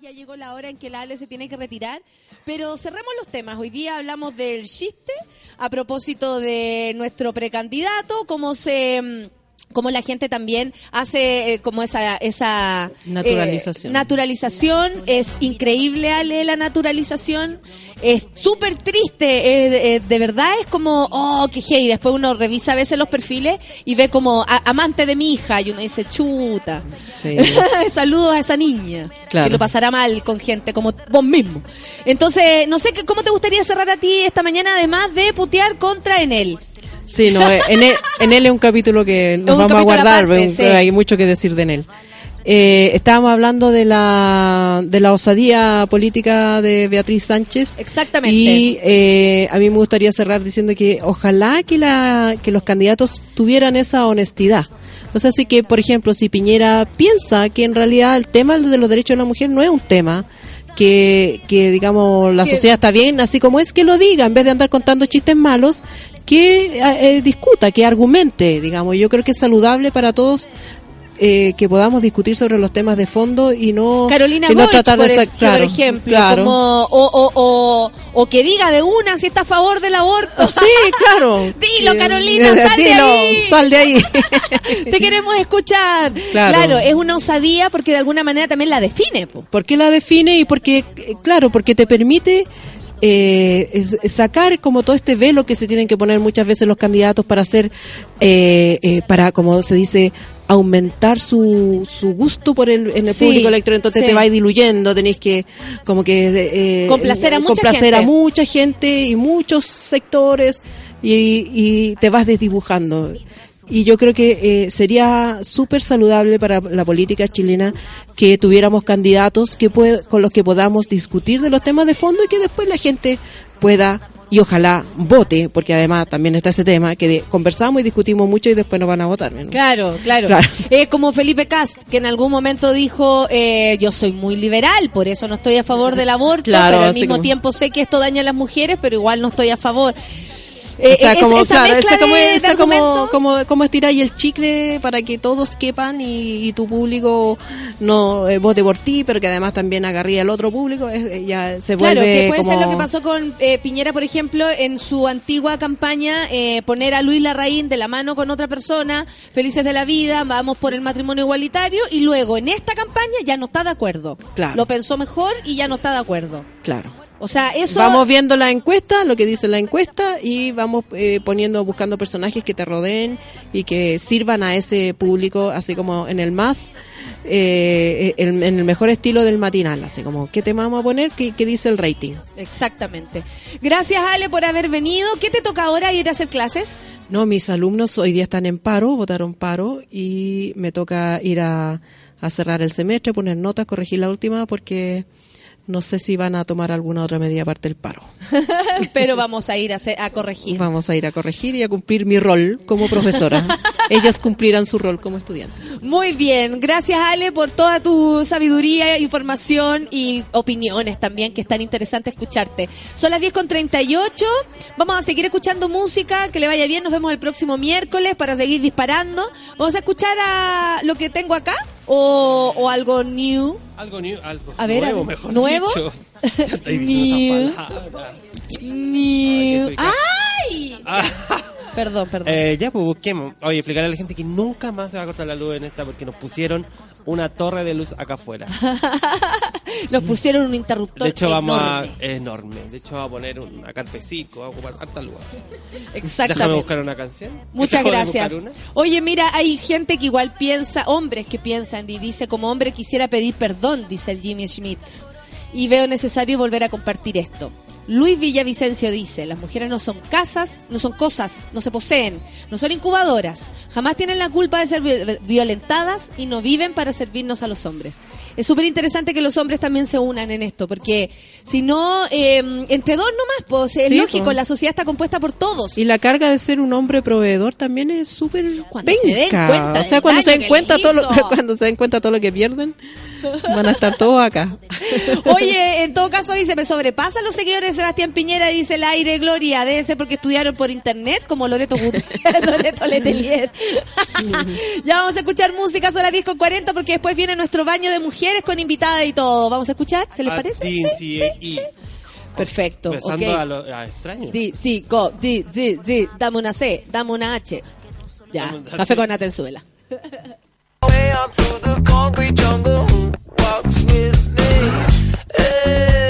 Ya llegó la hora en que la Ale se tiene que retirar, pero cerremos los temas. Hoy día hablamos del chiste a propósito de nuestro precandidato, cómo se cómo la gente también hace eh, como esa esa eh, Naturalización. naturalización es increíble Ale la naturalización es súper triste eh, eh, de verdad es como oh qué hey después uno revisa a veces los perfiles y ve como a- amante de mi hija y uno dice chuta Sí. Saludos a esa niña Claro. que lo pasará mal con gente como vos mismo. Entonces, no sé qué- cómo te gustaría cerrar a ti esta mañana, además de putear contra Enel. Sí, no, eh, en él, en él es un capítulo que nos vamos a guardar, aparte, un- sí. hay mucho que decir de él. Eh, estábamos hablando de la, de la osadía política de Beatriz Sánchez. Exactamente. Y eh, a mí me gustaría cerrar diciendo que ojalá que, la, que los candidatos tuvieran esa honestidad. O sea, así que, por ejemplo, si Piñera piensa que en realidad el tema de los derechos de la mujer no es un tema, que, que digamos, la Que- sociedad está bien, así como es, que lo diga, en vez de andar contando chistes malos, que eh, eh, discuta, que argumente, digamos. Yo creo que es saludable para todos eh, que podamos discutir sobre los temas de fondo y no, Carolina y no Goich, tratar por, de es- sa- claro, por ejemplo, claro. como, o, o, o, o que diga de una si está a favor del aborto. Sí, claro. Dilo, Sí. Carolina, sal de Dilo, ahí. sal de ahí. Te queremos escuchar. Claro. es una osadía porque de alguna manera también la define. po. ¿Por qué la define? Y porque, eh, claro, porque te permite eh, es- sacar como todo este velo que se tienen que poner muchas veces los candidatos para hacer, eh, eh, para, como se dice, aumentar su, su gusto por el, en el Sí, público electoral, entonces sí. te va diluyendo, tenéis que como que eh, Complacer a mucha complacer a mucha gente y muchos sectores y, y te vas desdibujando. Y yo creo que eh, sería súper saludable para la política chilena que tuviéramos candidatos que pued- con los que podamos discutir de los temas de fondo y que después la gente pueda y ojalá vote, porque además también está ese tema que de- conversamos y discutimos mucho y después no van a votar. ¿no? Claro, claro. Claro. Eh, como Felipe Cast, que en algún momento dijo, eh, yo soy muy liberal, por eso no estoy a favor del aborto, Claro, pero al mismo como- tiempo sé que esto daña a las mujeres, pero igual no estoy a favor. Eh, o sea, es- como, esa claro, mezcla esa como, de- como, como, como estirar el chicle para que todos quepan y, y tu público no eh, vote por ti, pero que además también agarría al otro público, es- eh, ya se vuelve Claro, que puede como... ser lo que pasó con eh, Piñera, por ejemplo, en su antigua campaña, eh, poner a Luis Larraín de la mano con otra persona, felices de la vida, vamos por el matrimonio igualitario, y luego en esta campaña ya no está de acuerdo. Claro. Lo pensó mejor y ya no está de acuerdo. Claro. O sea, eso... Vamos viendo la encuesta, lo que dice la encuesta, y vamos eh, poniendo, buscando personajes que te rodeen y que sirvan a ese público, así como en el más, eh, en, en el mejor estilo del matinal, así como, ¿qué tema vamos a poner? ¿Qué, qué dice el rating? Exactamente. Gracias, Ale, por haber venido. ¿Qué te toca ahora ir a hacer clases? No, mis alumnos hoy día están en paro, votaron paro, y me toca ir a, a cerrar el semestre, poner notas, corregir la última, porque no sé si van a tomar alguna otra medida aparte del paro. Pero vamos a ir a, corregir. Vamos a ir a corregir y a cumplir mi rol como profesora. Ellas cumplirán su rol como estudiantes. Muy bien, gracias Ale por toda tu sabiduría, información y opiniones también, que es tan interesante escucharte. Son las 10 con 38, vamos a seguir escuchando música, que le vaya bien, nos vemos el próximo miércoles para seguir disparando. Vamos a escuchar a lo que tengo acá o, o algo new. Algo, new, algo A ver, nuevo, mejor ¿nuevo? dicho. Ya. New. ¡Ay! Perdón, perdón. eh, ya, pues busquemos. Oye, explicarle a la gente que nunca más se va a cortar la luz en esta porque nos pusieron una torre de luz acá afuera. Nos pusieron un interruptor De hecho, vamos enorme. a. Enorme. De hecho, vamos a poner una carpecico, vamos a ocupar harta luz. Déjame Exactamente. buscar una canción. Muchas gracias. Oye, mira, hay gente que igual piensa, hombres que piensan y dice, como hombre quisiera pedir perdón, dice el Jimmy Schmidt. Y veo necesario volver a compartir esto. Luis Villavicencio dice, las mujeres no son casas, no son cosas, no se poseen, no son incubadoras, jamás tienen la culpa de ser vi- violentadas y no viven para servirnos a los hombres. Es súper interesante que los hombres también se unan en esto, porque si no, eh, entre dos nomás, pues es Sí, lógico, pues. la sociedad está compuesta por todos. Y la carga de ser un hombre proveedor también es súper Cuando se den cuenta O sea, cuando se den cuenta todo lo, cuando se den cuenta todo lo que pierden, van a estar todos acá. Oye, en todo caso dice, me sobrepasan los seguidores de Sebastián Piñera, dice el aire Gloria, debe ser porque estudiaron por internet como Loreto Loreto Letelier. ya vamos a escuchar música, son las 10 con 40 porque después viene nuestro baño de mujeres. con invitada y todo. ¿Vamos a escuchar? ¿Se les A parece? Sí, sí, sí. Perfecto. besando ok. a los a extraños. Di, sí, co, di, di, di, dame una C, dame una H. Ya, café con Atenzuela. way out through the concrete jungle. Who walks with me? Hey,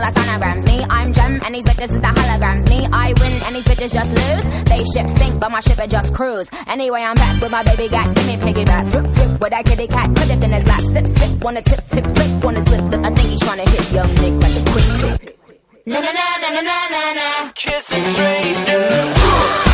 Sonograms. Me, I'm Gem, and these bitches is the holograms. Me, I win, and these bitches just lose. They ship sink, but my ship it just cruise. Anyway, I'm back with my baby got, give me piggyback. Drip, drip, with that kitty cat, put it in his lap. Sip, sip, wanna tip, tip, flick, wanna slip, lip. I think he's trying to hit young Nick like a quick pick. Na na na na na na na na. Kissing strangers.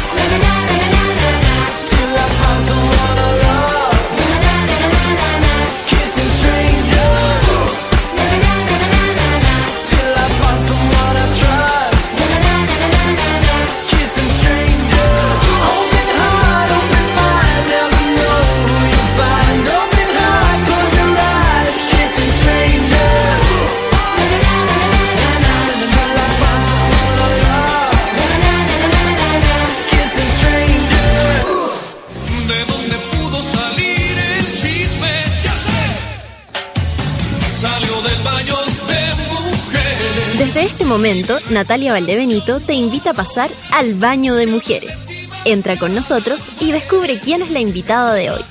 Momento, Natalia Valdebenito te invita a pasar al baño de mujeres. Entra con nosotros y descubre quién es la invitada de hoy.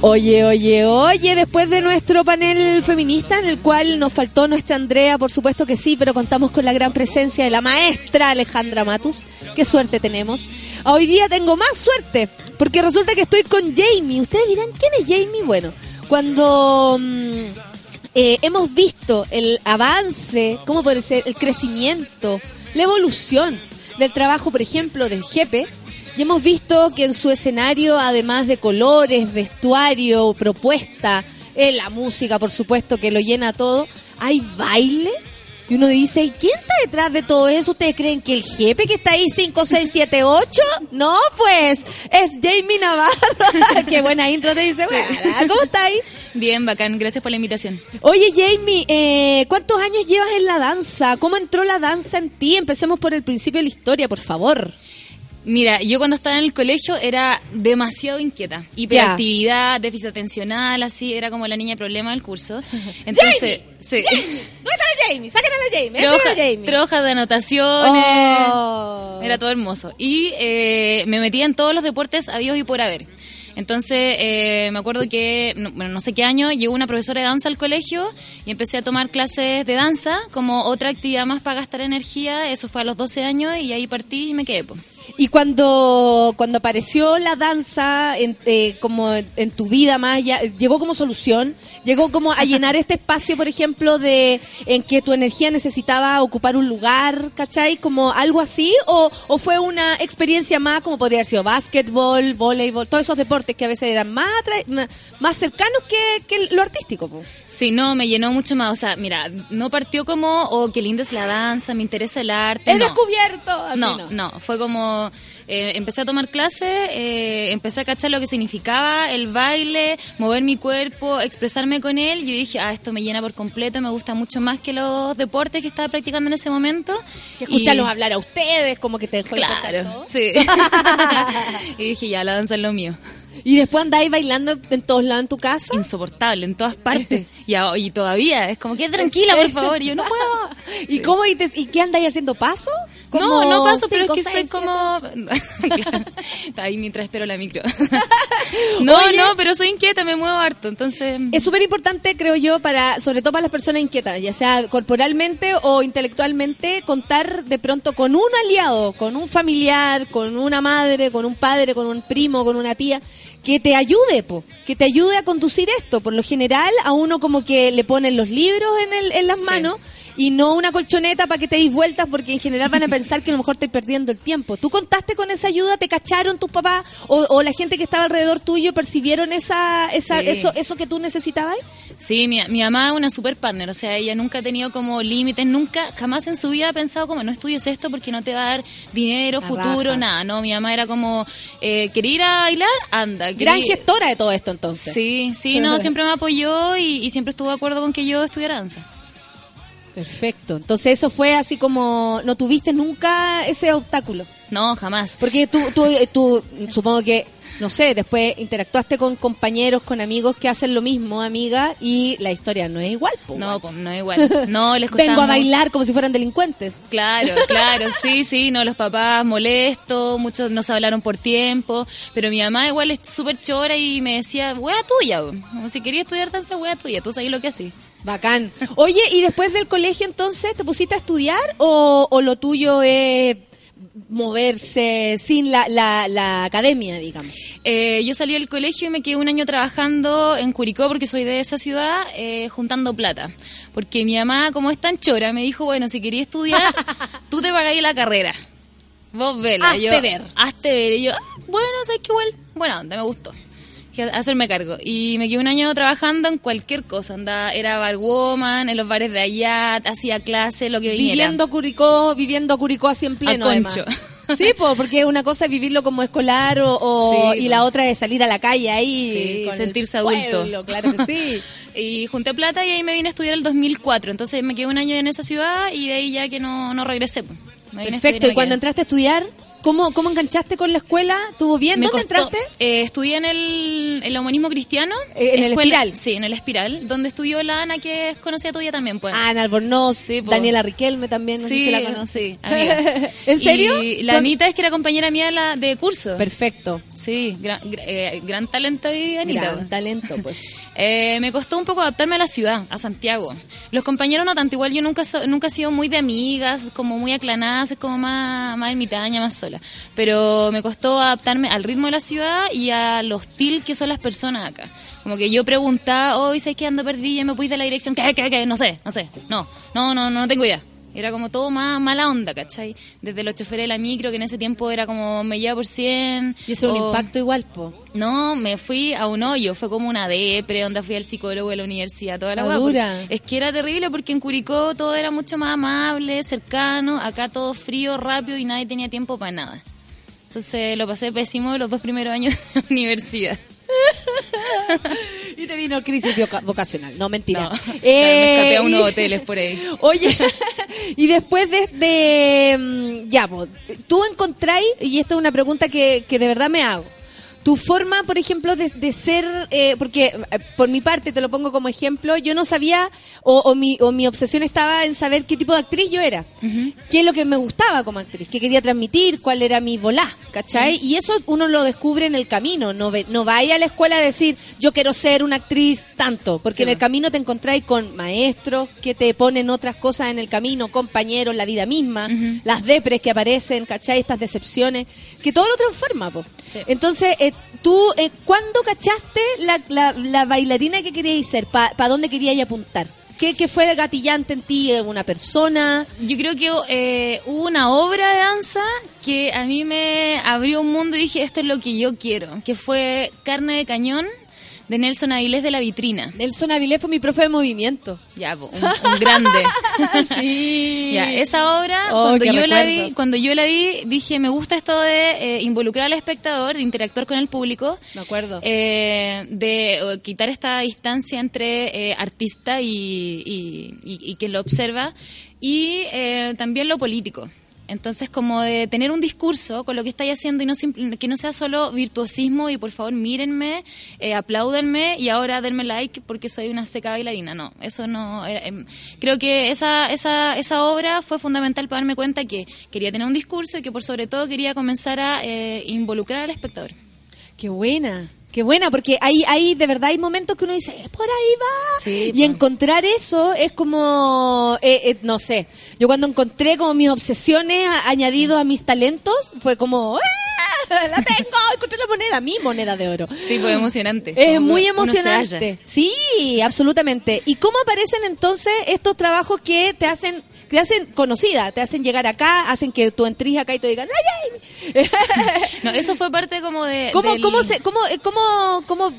Oye, oye, oye, después de nuestro panel feminista en el cual nos faltó nuestra Andrea, por supuesto que sí, pero contamos con la gran presencia de la maestra Alejandra Matus. Qué suerte tenemos. Hoy día tengo más suerte, porque resulta que estoy con Jamie. Ustedes dirán, ¿quién es Jamie? Bueno, cuando mm, eh, hemos visto el avance, ¿cómo puede ser? El crecimiento, la evolución del trabajo, por ejemplo, del Jepe, y hemos visto que en su escenario, además de colores, vestuario, propuesta, eh, la música, por supuesto, que lo llena todo, hay baile. Y uno dice, ¿y quién está detrás de todo eso? ¿Ustedes creen que el jefe que está ahí 5, 6, 7, 8? No, pues, es Jamie Navarro. Qué buena intro te dice. "Bueno, ¿Cómo está ahí? Bien, bacán, gracias por la invitación. Oye, Jamie, eh, ¿cuántos años llevas en la danza? ¿Cómo entró la danza en ti? Empecemos por el principio de la historia, por favor. Mira, yo cuando estaba en el colegio era demasiado inquieta. Hiperactividad, déficit atencional, así, era como la niña problema del curso. Entonces, sí. ¿Dónde está la Jamie, sacan a la Jamie, a Troja- la Jamie. trojas de anotaciones. Oh. Era todo hermoso. Y eh, me metía en todos los deportes habidos y por haber. Entonces, eh, me acuerdo que, no, bueno, no sé qué año, llegó una profesora de danza al colegio y empecé a tomar clases de danza como otra actividad más para gastar energía. Eso fue a los 12 años y ahí partí y me quedé. pues. Y cuando, cuando apareció la danza en, eh, como en tu vida más, ya, llegó como solución, llegó como a llenar este espacio, por ejemplo, de en que tu energía necesitaba ocupar un lugar, ¿cachai? Como algo así, o, fue una experiencia más como podría haber sido básquetbol, voleibol, todos esos deportes que a veces eran más, más- cercanos que, lo artístico. Sí, no, me llenó mucho más. O sea, mira, no partió como, oh, qué linda es la danza, me interesa el arte. He no. descubierto. Así no, no. no, fue como eh, empecé a tomar clases, eh, empecé a cachar lo que significaba el baile, mover mi cuerpo, expresarme con él. Y yo dije, ah, esto me llena por completo, me gusta mucho más que los deportes que estaba practicando en ese momento. Que Y- escucharlos hablar a ustedes, como que te dejó Claro, sí. y dije, ya, la danza es lo mío. Y después andáis bailando en todos lados en tu casa. Insoportable, en todas partes. Y, a- y todavía, es como que tranquila, por favor. Y yo no puedo. ¿Y cómo y, te- y qué andáis haciendo paso? No, Como no paso, pero es que seis, soy como... Está ahí mientras espero la micro. no, Oye. no, pero soy inquieta, me muevo harto, entonces... Es súper importante, creo yo, para, sobre todo para las personas inquietas, ya sea corporalmente o intelectualmente, contar de pronto con un aliado, con un familiar, con una madre, con un padre, con un primo, con una tía, que te ayude, po, que te ayude a conducir esto. Por lo general, a uno como que le ponen los libros en, el, en las Sí. manos y no una colchoneta para que te des vueltas porque en general van a pensar que a lo mejor estás perdiendo el tiempo. ¿Tú contaste con esa ayuda? ¿Te cacharon tus papás o, o la gente que estaba alrededor tuyo percibieron esa, esa, Sí. eso, eso que tú necesitabas? Sí, mi, mi mamá es una super partner, o sea, ella nunca ha tenido como límites, nunca, jamás en su vida ha pensado como no estudies esto porque no te va a dar dinero, La futuro, raja. nada, no, mi mamá era como, eh, ¿quería ir a bailar? Anda. Gran querí- gestora de todo esto entonces. Sí, sí, no, siempre me apoyó y, y siempre estuvo de acuerdo con que yo estudiara danza. Perfecto. Entonces eso fue así como, no tuviste nunca ese obstáculo. No, jamás. Porque tú, tú, tú supongo que, no sé, después interactuaste con compañeros, con amigos que hacen lo mismo, amiga, y la historia no es igual. po, No, pues, no es igual. No, les Vengo a bailar como si fueran delincuentes. Claro, claro, sí, sí, no, los papás molestos, muchos no se hablaron por tiempo, pero mi mamá igual es súper chora y me decía, wea tuya, bo. Como si quería estudiar danza, wea tuya, tú sabes lo que así. Bacán. Oye, ¿y después del colegio entonces te pusiste a estudiar o, o lo tuyo es moverse sin la, la, la academia, digamos? Eh, yo salí del colegio y me quedé un año trabajando en Curicó porque soy de esa ciudad, eh, juntando plata. Porque mi mamá, como es tan chora, me dijo, bueno, si querías estudiar, tú te pagáis la carrera. Vos vela. Hazte yo, ver. Hazte ver. Y yo, ah, bueno, sabes que igual, buena onda, me gustó. Que hacerme cargo. Y me quedé un año trabajando en cualquier cosa. Andaba, era barwoman, en los bares de allá, hacía clase, lo que viniera. Viviendo Curicó, viviendo Curicó así en pleno, A además. concho. Sí, po, porque una cosa es vivirlo como escolar o, o- Sí, y la otra es salir a la calle ahí. Sí, sentirse adulto. pueblo, claro que sí. Y junté plata y ahí me vine a estudiar el 2004. Entonces me quedé un año en esa ciudad y de ahí ya que no, no regresé. Perfecto. Y cuando entraste a estudiar, ¿cómo, cómo enganchaste con la escuela? ¿Tuvo bien? Me ¿Dónde costó- entraste? eh, estudié en el, el humanismo cristiano. Eh, en el Espiral. Sí, en el Espiral, donde estudió la Ana que es conocida tuya también, pues. Ana Albornoz, Sí, po. Daniela Riquelme también, no sé sí, si la amigas. ¿En serio? Y la Anita es que era compañera mía de, la, de curso. Perfecto. Sí, gran, gra- eh, gran talento y Anita. Gran talento, pues. Eh, me costó un poco adaptarme a la ciudad, a Santiago. Los compañeros no tanto, igual yo nunca so- nunca he sido muy de amigas, como muy aclanadas, es como más, más ermitaña, más Pero me costó adaptarme al ritmo de la ciudad y a lo hostil que son las personas acá. Como que yo preguntaba, hoy ¿sabes que ando perdida? ¿Me puedes de la dirección? ¿Qué, qué, qué? No sé, no sé. No, no, no, no tengo idea. Era como todo más mala onda, ¿cachai? Desde los choferes de la micro, que en ese tiempo era como me lleva por 100. Y eso es un o- impacto igual, po. no, me fui a un hoyo, fue como una depre, donde fui al psicólogo de la universidad, toda la porque Es que era terrible porque en Curicó todo era mucho más amable, cercano, acá todo frío, rápido y nadie tenía tiempo para nada. Entonces lo pasé pésimo los dos primeros años de universidad. Te vino crisis voca- vocacional. No, mentira. No, Eh, me escapé a unos y- hoteles por ahí. Oye, y después de, de, mm, ya, po, tú encontráis, y esta es una pregunta que, que de verdad me hago, tu forma, por ejemplo, de, de ser, eh, porque eh, por mi parte, te lo pongo como ejemplo, yo no sabía, o, o mi, o mi obsesión estaba en saber qué tipo de actriz yo era, qué es lo que me gustaba como actriz, qué quería transmitir, cuál era mi volá, ¿cachai? Y eso uno lo descubre en el camino, no, ve- no vaya a la escuela a decir, yo quiero ser una actriz tanto, porque Sí, en el camino te encontráis con maestros que te ponen otras cosas en el camino, compañeros, la vida misma, las depres que aparecen, ¿cachai? Estas decepciones, que todo lo transforma, po. Sí. Entonces, eh, tú, eh, ¿cuándo cachaste la, la, la bailarina que queríais ser? ¿Para dónde queríais apuntar? ¿Qué, ¿Qué fue el gatillante en ti? eh, ¿Una persona? Yo creo que eh, hubo una obra de danza que a mí me abrió un mundo y dije, esto es lo que yo quiero, que fue Carne de Cañón de Nelson Avilés de la Vitrina. Nelson Avilés fue mi profe de movimiento. Ya, un, un grande. sí. Ya, esa obra, Oh, cuando, yo la vi, cuando yo la vi, dije, me gusta esto de eh, involucrar al espectador, de interactuar con el público, Me acuerdo. eh, de eh, quitar esta distancia entre eh, artista y, y, y- y quien lo observa, y eh, también lo político. Entonces, como de tener un discurso con lo que estáis haciendo y no que no sea solo virtuosismo y por favor mírenme, eh, apláudanme y ahora denme like porque soy una seca bailarina. No, eso no. era- em, creo que esa, esa, esa obra fue fundamental para darme cuenta que quería tener un discurso y que por sobre todo quería comenzar a eh, involucrar al espectador. Qué buena. Qué buena, porque hay, hay de verdad hay momentos que uno dice, "Eh, por ahí va. Sí, y po. encontrar eso es como, eh, eh, no sé, yo cuando encontré como mis obsesiones a- añadido a mis talentos, fue como, ¡ah! la tengo, encontré la moneda, mi moneda de oro. Sí, fue emocionante. Es muy emocionante. Sí, absolutamente. ¿Y cómo aparecen entonces estos trabajos que te hacen te hacen conocida, te hacen llegar acá, hacen que tú entres acá y te digan, ¡ay, ay! No, eso fue parte como de. ¿Cómo, del- cómo, se, cómo, eh, cómo, cómo,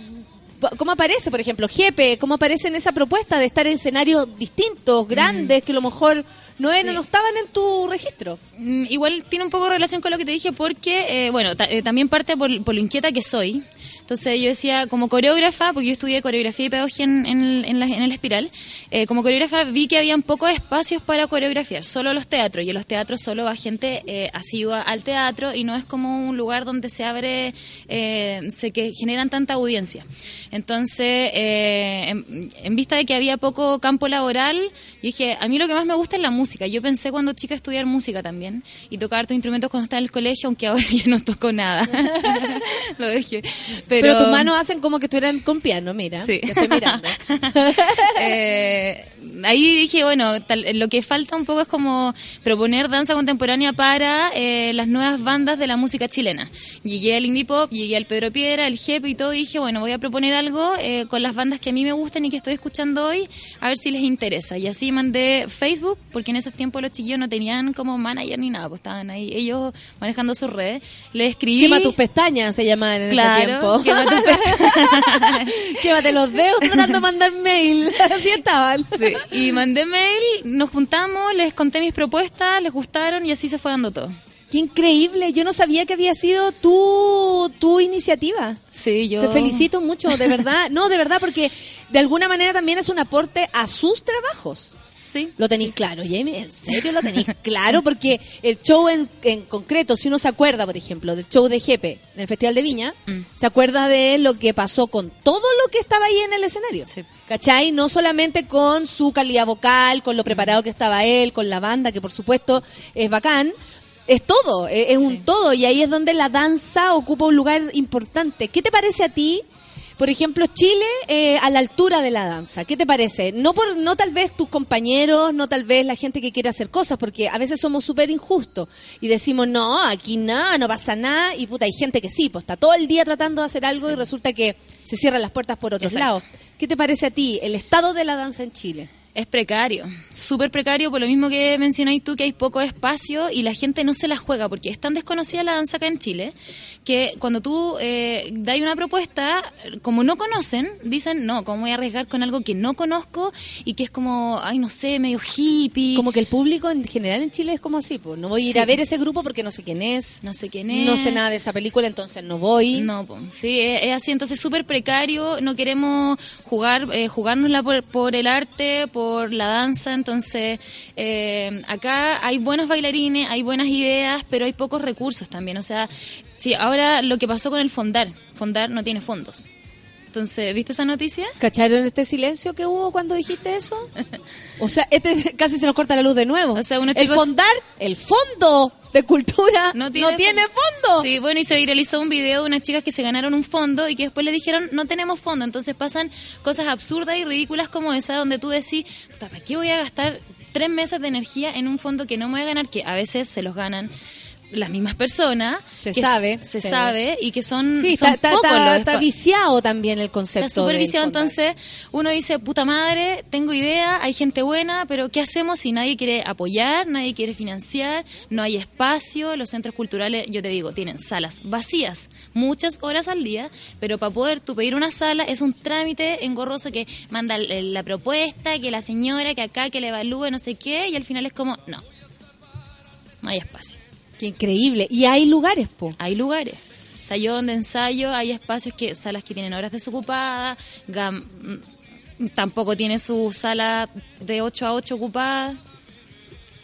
cómo aparece, por ejemplo, Jepe? ¿Cómo aparece en esa propuesta de estar en escenarios distintos, grandes, que a lo mejor no, Sí. no estaban en tu registro? Mm, Igual tiene un poco de relación con lo que te dije porque, eh, bueno, ta- eh, también parte por, por lo inquieta que soy. Entonces yo decía, como coreógrafa, porque yo estudié coreografía y pedagogía en, en, en la, en el espiral, eh, como coreógrafa vi que habían pocos espacios para coreografiar, solo los teatros, y en los teatros solo va gente eh, asidua al teatro y no es como un lugar donde se abre, eh, se que generan tanta audiencia. Entonces, eh, en, en vista de que había poco campo laboral, yo dije, a mí lo que más me gusta es la música. Yo pensé cuando chica estudiar música también y tocar tus instrumentos cuando estaba en el colegio, aunque ahora yo no toco nada. lo dejé. Pero, Pero, tus manos hacen como que estuvieran con piano, mira. Sí. Te estoy mirando. Eh, ahí dije, bueno, tal- lo que falta un poco es como proponer danza contemporánea para eh, las nuevas bandas de la música chilena. Llegué al indie pop, llegué al Pedro Piedra, al Jepe y todo, y dije, bueno, voy a proponer algo eh, con las bandas que a mí me gustan y que estoy escuchando hoy, a ver si les interesa. Y así mandé Facebook, porque en esos tiempos los chiquillos no tenían como manager ni nada, pues estaban ahí ellos manejando sus redes. Le escribí... Quema tus pestañas, se llamaban en Claro, ese tiempo. quema tus pestañas. Quémate los dedos tratando de mandar mail. Así estaban. Sí, y mandé mail, nos juntamos, les conté mis propuestas, les gustaron y así se fue dando todo. Qué increíble. Yo no sabía que había sido tu, tu iniciativa. Sí, yo... Te felicito mucho, de verdad. No, de verdad, porque de alguna manera también es un aporte a sus trabajos. Sí. Lo tenéis claro, Jamie, en serio lo tenéis claro, porque el show en, en concreto, si uno se acuerda, por ejemplo, del show de Jepe en el Festival de Viña, Mm. se acuerda de lo que pasó con todo lo que estaba ahí en el escenario. Sí. ¿Cachai? No solamente con su calidad vocal, con lo preparado que estaba él, con la banda, que por supuesto es bacán. Es todo, es, es Sí. un todo, y ahí es donde la danza ocupa un lugar importante. ¿Qué te parece a ti por ejemplo, Chile eh, a la altura de la danza. ¿Qué te parece? No por no tal vez tus compañeros, no tal vez la gente que quiere hacer cosas, porque a veces somos súper injustos y decimos, no, aquí nada, no pasa nada, y puta, hay gente que sí, pues está todo el día tratando de hacer algo y resulta que se cierran las puertas por otros Exacto. lados. ¿Qué te parece a ti el estado de la danza en Chile? Es precario, súper precario, por lo mismo que mencionáis tú, que hay poco espacio y la gente no se la juega, porque es tan desconocida la danza acá en Chile, que cuando tú eh, das una propuesta, como no conocen, dicen, no, ¿cómo voy a arriesgar con algo que no conozco y que es como, ay, no sé, medio hippie? Como que el público en general en Chile es como así, pues no voy a ir Sí. a ver ese grupo porque no sé quién es, no sé quién es. no sé nada de esa película, entonces no voy. No, po, sí, es, es así, entonces súper precario, no queremos jugar, eh, jugárnosla por, por el arte, por por la danza, entonces eh, acá hay buenos bailarines, hay buenas ideas, pero hay pocos recursos también. O sea, sí, ahora lo que pasó con el Fondar, Fondar no tiene fondos. Entonces, ¿viste esa noticia? ¿Cacharon este silencio que hubo cuando dijiste eso? O sea, este casi se nos corta la luz de nuevo. O sea, unos el chicos- fondar, el fondo de cultura No no tiene tiene, fondo. Sí, bueno, y se viralizó un video de unas chicas que se ganaron un fondo y que después le dijeron, no tenemos fondo. Entonces pasan cosas absurdas y ridículas como esa, donde tú decís, ¿para qué voy a gastar tres meses de energía en un fondo que no me voy a ganar? Que a veces se los ganan las mismas personas. Se que sabe, Se sabe y que son, Sí, son está, pocos viciado también el concepto. Está súper viciado, entonces uno dice, puta madre, tengo idea, hay gente buena, pero ¿qué hacemos si nadie quiere apoyar, nadie quiere financiar, no hay espacio, los centros culturales, yo te digo, tienen salas vacías, muchas horas al día, pero para poder tú pedir una sala es un trámite engorroso que manda la propuesta, que la señora, que acá, que le evalúe, no sé qué, y al final es como, no, no hay espacio. Qué increíble. Y hay lugares, po. Hay lugares. O sea, yo donde ensayo hay espacios que, salas que tienen horas desocupadas, mm, tampoco tiene su sala de 8 a 8 ocupada.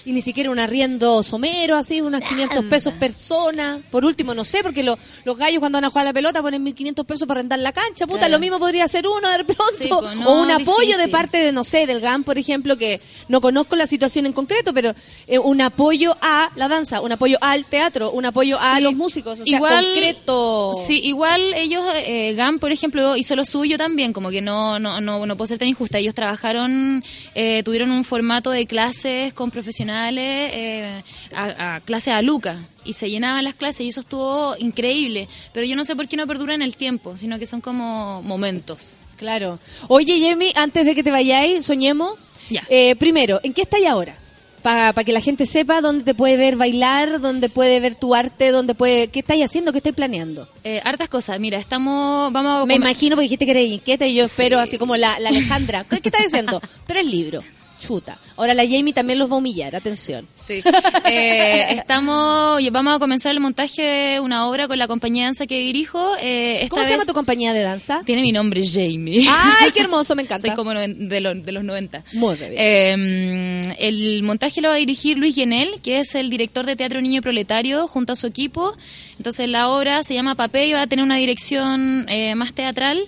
Y ni siquiera un arriendo somero, así, unos 500 pesos persona. Por último, no sé, porque lo- los gallos cuando van a jugar a la pelota ponen 1.500 pesos para rentar la cancha. Puta, Claro. lo mismo podría ser uno de pronto. Sí, po, no, o un apoyo de parte de, no sé, del GAM, por ejemplo, que no conozco la situación en concreto, pero eh, un apoyo a la danza, un apoyo al teatro, un apoyo a los músicos. O sea, concreto. Sí, igual ellos, eh, GAM, por ejemplo, hizo lo suyo también, como que no, no, no, no puedo ser tan injusta. Ellos trabajaron, eh, tuvieron un formato de clases con profesionales, eh, a, a clases a Luca, y se llenaban las clases y eso estuvo increíble. Pero yo no sé por qué no perdura en el tiempo, sino que son como momentos. Claro. Oye, Jamie, antes de que te vayáis, soñemos. Ya. Eh, primero, ¿en qué estáis ahora? Para que la gente sepa dónde te puede ver bailar, dónde puede ver tu arte, dónde puede... ¿Qué estáis haciendo? ¿Qué estáis planeando? Eh, hartas cosas, mira, estamos, vamos a... Me imagino porque dijiste que eres inquieta y yo Sí. espero así como la, la Alejandra. ¿Qué, qué estás haciendo? Tres libros. Chuta. Ahora la Jamie también los va a humillar. Atención. Sí. Eh, estamos, vamos a comenzar el montaje de una obra con la compañía de danza que dirijo. Eh, esta ¿Cómo se llama tu compañía de danza? Tiene mi nombre, Jamie. ¡Ay, qué hermoso! Me encanta. Soy como de, lo- de los 90. Muy bien. Eh, el montaje lo va a dirigir Luis Guenel, que es el director de Teatro Niño Proletario, junto a su equipo. Entonces la obra se llama Papé y va a tener una dirección eh, más teatral.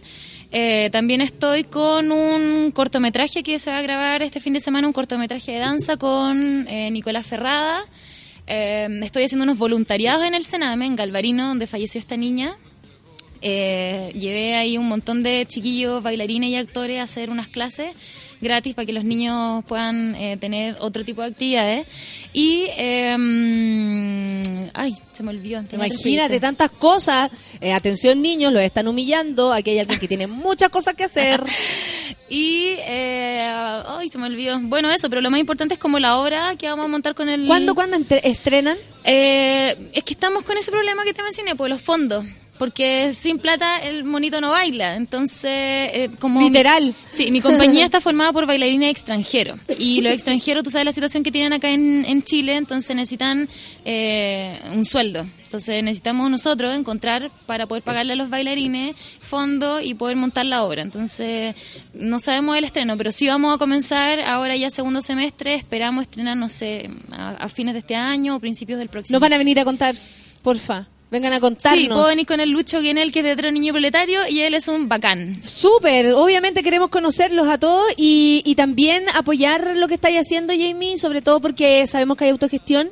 Eh, también estoy con un cortometraje que se va a grabar este fin de semana, un cortometraje de danza con eh, Nicolás Ferrada. Eh, estoy haciendo unos voluntariados en el Sename, en Galvarino, donde falleció esta niña. Eh, llevé ahí un montón de chiquillos, bailarines y actores a hacer unas clases gratis para que los niños puedan eh, tener otro tipo de actividades. Y, eh, ay, se me olvidó. Imagínate tantas cosas. Eh, atención, niños, los están humillando. Aquí hay alguien que tiene muchas cosas que hacer. Y, eh, ay, se me olvidó. Bueno, eso, pero lo más importante es como la obra que vamos a montar con el... ¿Cuándo, cuándo estrenan? Eh, es que estamos con ese problema que te mencioné, pues los fondos. Porque sin plata el monito no baila. Entonces, eh, como. Literal. sí, mi compañía está formada por bailarines extranjeros. Y los extranjeros, tú sabes la situación que tienen acá en, en Chile, entonces necesitan eh, un sueldo. Entonces necesitamos nosotros encontrar para poder pagarle a los bailarines fondos y poder montar la obra. Entonces, no sabemos el estreno, pero sí vamos a comenzar ahora ya segundo semestre. Esperamos estrenar, no sé, a, a fines de este año o principios del próximo. Nos van a venir a contar, porfa. Vengan a contarnos. Sí, puedo venir con el Lucho Guenel, que es de Teatro Niño Proletario, y él es un bacán. Súper, obviamente queremos conocerlos a todos y, y también apoyar lo que estáis haciendo, Jamie, sobre todo porque sabemos que hay autogestión.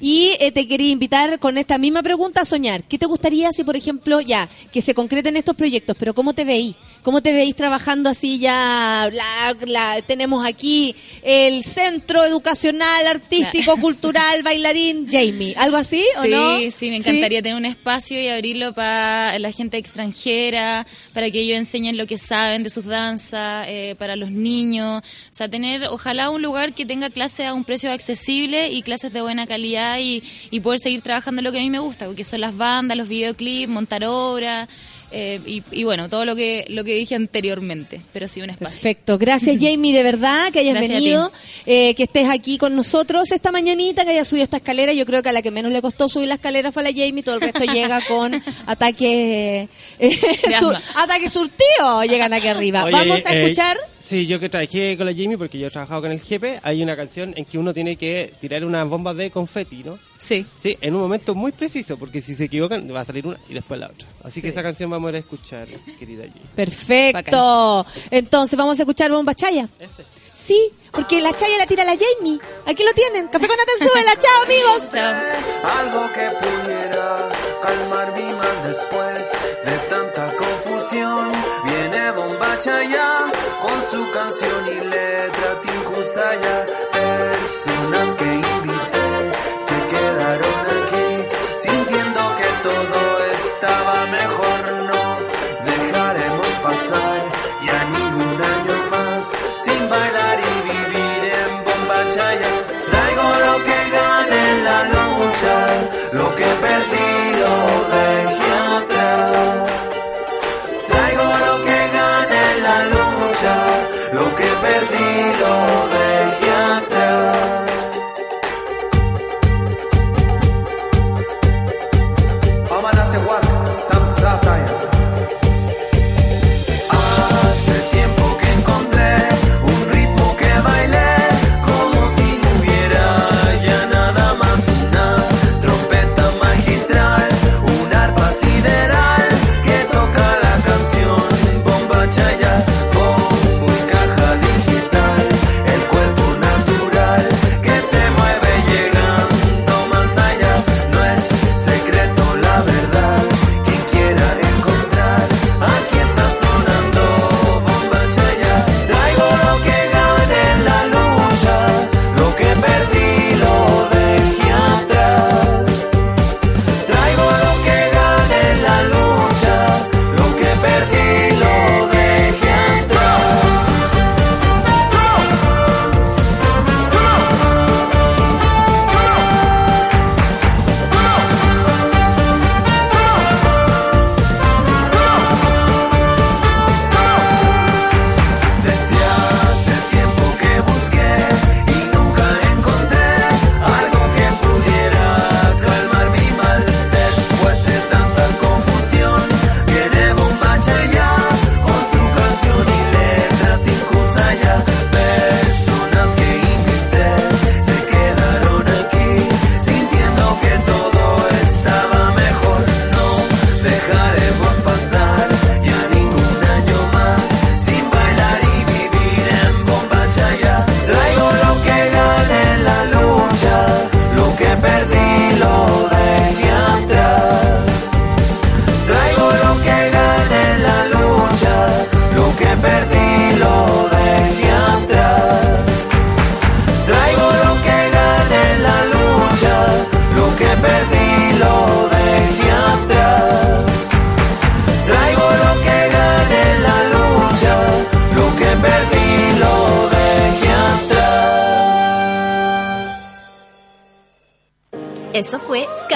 Y eh, te quería invitar con esta misma pregunta a soñar. ¿Qué te gustaría si, por ejemplo, ya, que se concreten estos proyectos, pero cómo te veís? ¿Cómo te veís trabajando así ya? La, la- tenemos aquí el Centro Educacional, Artístico, Cultural, Bailarín, Jamie. ¿Algo así o Sí, no? sí, me encantaría tener un espacio y abrirlo para la gente extranjera, para que ellos enseñen lo que saben de sus danzas, eh, para los niños. O sea, tener ojalá un lugar que tenga clases a un precio accesible y clases de buena calidad y, y poder seguir trabajando en lo que a mí me gusta, porque son las bandas, los videoclips, montar obras. eh, y, y bueno, todo lo que lo que dije anteriormente, pero sí un espacio. Perfecto. Gracias, Jamie, de verdad, que hayas Gracias venido, eh, que estés aquí con nosotros esta mañanita, que hayas subido esta escalera. Yo creo que a la que menos le costó subir la escalera fue a la Jamie, todo el resto llega con ataques eh, sur- asma. ataques surtidos, llegan aquí arriba. Oye, Vamos a eh, escuchar. Sí, yo que trabajé con la Jamie, porque yo he trabajado con el jefe, hay una canción en que uno tiene que tirar unas bombas de confeti, ¿no? Sí. Sí, en un momento muy preciso, porque si se equivocan va a salir una y después la otra. Así que esa canción vamos a ir a escuchar, querida Jamie. Perfecto. Entonces vamos a escuchar Bomba Chaya. Ese. Sí, porque la Chaya la tira la Jamie. Aquí lo tienen. Café con Atenzuela. Chao, amigos. Algo que pudiera calmar mi mal después de tanta confusión. Viene Bombacha ya con su canción y